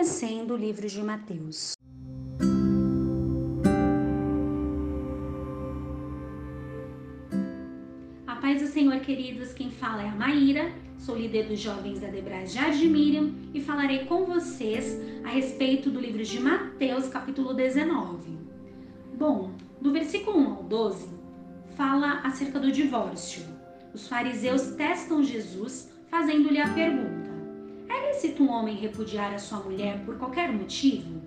Conhecendo o livro de Mateus. A paz do Senhor, queridos, quem fala é a Maíra, sou líder dos jovens da Debras Jardim Miriam e falarei com vocês a respeito do livro de Mateus, capítulo 19. Bom, do versículo 1 ao 12, fala acerca do divórcio. Os fariseus testam Jesus, fazendo-lhe a pergunta: lícito um homem repudiar a sua mulher por qualquer motivo?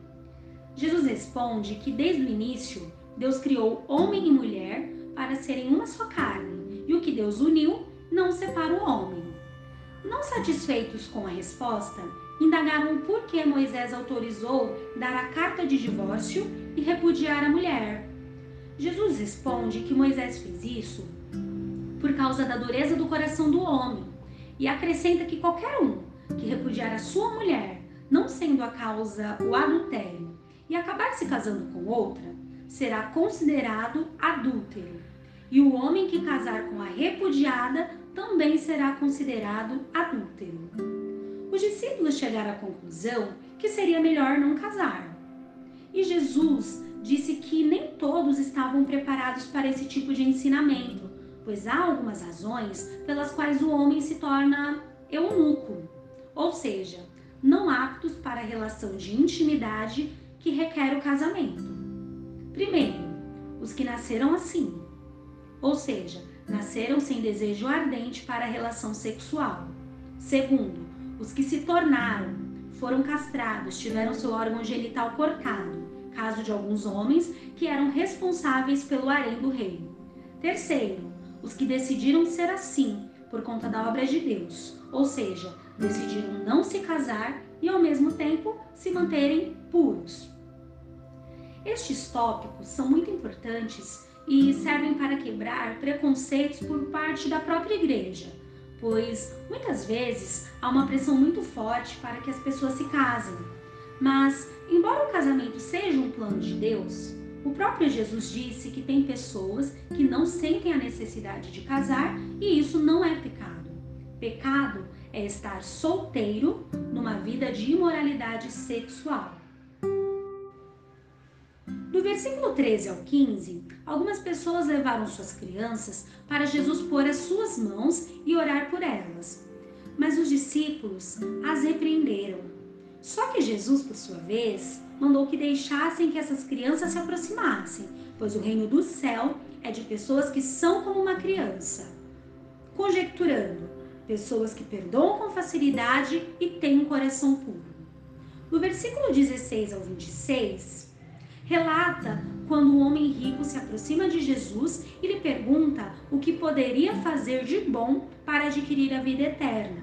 Jesus responde que desde o início Deus criou homem e mulher para serem uma só carne, e o que Deus uniu não separa o homem. Não satisfeitos com a resposta, indagaram por que Moisés autorizou dar a carta de divórcio e repudiar a mulher. Jesus responde que Moisés fez isso por causa da dureza do coração do homem e acrescenta que qualquer um que repudiar a sua mulher, não sendo a causa o adultério, e acabar se casando com outra, será considerado adúltero. E o homem que casar com a repudiada também será considerado adúltero. Os discípulos chegaram à conclusão que seria melhor não casar. E Jesus disse que nem todos estavam preparados para esse tipo de ensinamento, pois há algumas razões pelas quais o homem se torna eunuco ou seja, não aptos para a relação de intimidade que requer o casamento. Primeiro, os que nasceram assim, ou seja, nasceram sem desejo ardente para a relação sexual. Segundo, os que se tornaram, foram castrados, tiveram seu órgão genital cortado, caso de alguns homens que eram responsáveis pelo harém do rei. Terceiro, os que decidiram ser assim por conta da obra de Deus, ou seja, decidiram não se casar e ao mesmo tempo se manterem puros. Estes tópicos são muito importantes e servem para quebrar preconceitos por parte da própria igreja, pois muitas vezes há uma pressão muito forte para que as pessoas se casem. Mas, embora o casamento seja um plano de Deus, o próprio Jesus disse que tem pessoas que não sentem a necessidade de casar e isso não é pecado. Pecado é estar solteiro numa vida de imoralidade sexual. Do versículo 13 ao 15, algumas pessoas levaram suas crianças para Jesus pôr as suas mãos e orar por elas. Mas os discípulos as repreenderam. Só que Jesus, por sua vez, mandou que deixassem que essas crianças se aproximassem, pois o reino do céu é de pessoas que são como uma criança. Conjecturando, pessoas que perdoam com facilidade e têm um coração puro. No versículo 16 ao 26, relata quando um homem rico se aproxima de Jesus e lhe pergunta o que poderia fazer de bom para adquirir a vida eterna.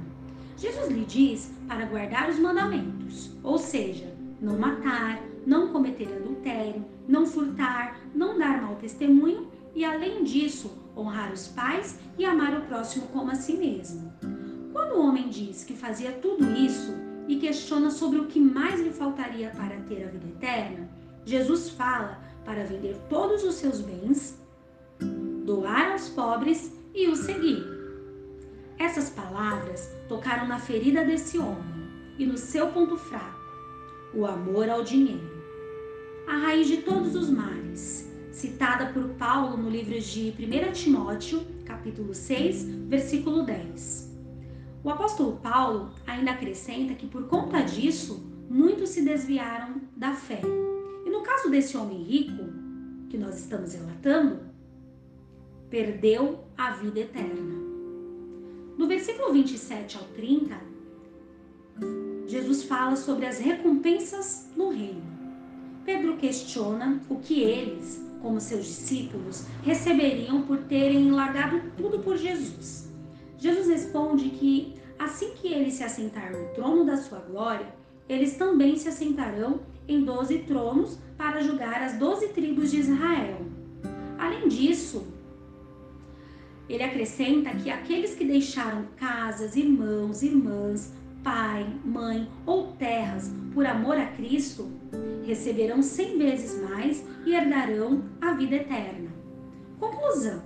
Jesus lhe diz para guardar os mandamentos, ou seja, não matar, não cometer adultério, não furtar, não dar mau testemunho e, além disso, honrar os pais e amar o próximo como a si mesmo. Quando o homem diz que fazia tudo isso e questiona sobre o que mais lhe faltaria para ter a vida eterna, Jesus fala para vender todos os seus bens, doar aos pobres e o seguir. Essas palavras tocaram na ferida desse homem e no seu ponto fraco, o amor ao dinheiro. A raiz de todos os males, citada por Paulo no livro de 1 Timóteo, capítulo 6, versículo 10. O apóstolo Paulo ainda acrescenta que por conta disso, muitos se desviaram da fé. E no caso desse homem rico, que nós estamos relatando, perdeu a vida eterna. No versículo 27 ao 30, Jesus fala sobre as recompensas no reino. Pedro questiona o que eles, como seus discípulos, receberiam por terem largado tudo por Jesus. Jesus responde que assim que ele se assentar no trono da sua glória, eles também se assentarão em doze tronos para julgar as doze tribos de Israel. Além disso, ele acrescenta que aqueles que deixaram casas, irmãos, irmãs, pai, mãe ou terras por amor a Cristo receberão cem vezes mais e herdarão a vida eterna. Conclusão: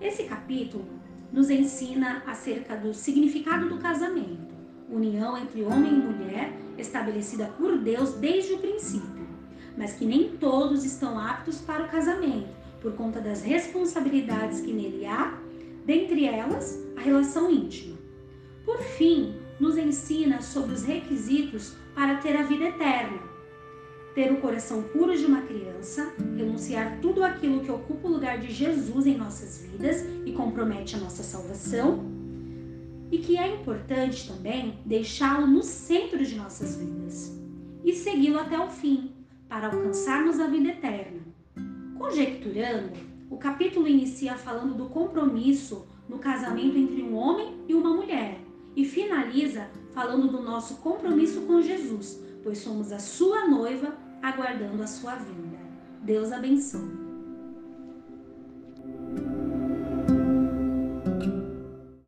esse capítulo nos ensina acerca do significado do casamento, união entre homem e mulher estabelecida por Deus desde o princípio, mas que nem todos estão aptos para o casamento, por conta das responsabilidades que nele há, dentre elas a relação íntima. Por fim, nos ensina sobre os requisitos para ter a vida eterna. Ter o coração puro de uma criança, renunciar tudo aquilo que ocupa o lugar de Jesus em nossas vidas e compromete a nossa salvação, e que é importante também deixá-lo no centro de nossas vidas e segui-lo até o fim, para alcançarmos a vida eterna. Conjecturando, o capítulo inicia falando do compromisso no casamento entre um homem e uma mulher e finaliza falando do nosso compromisso com Jesus, pois somos a sua noiva aguardando a sua vinda. Deus abençoe.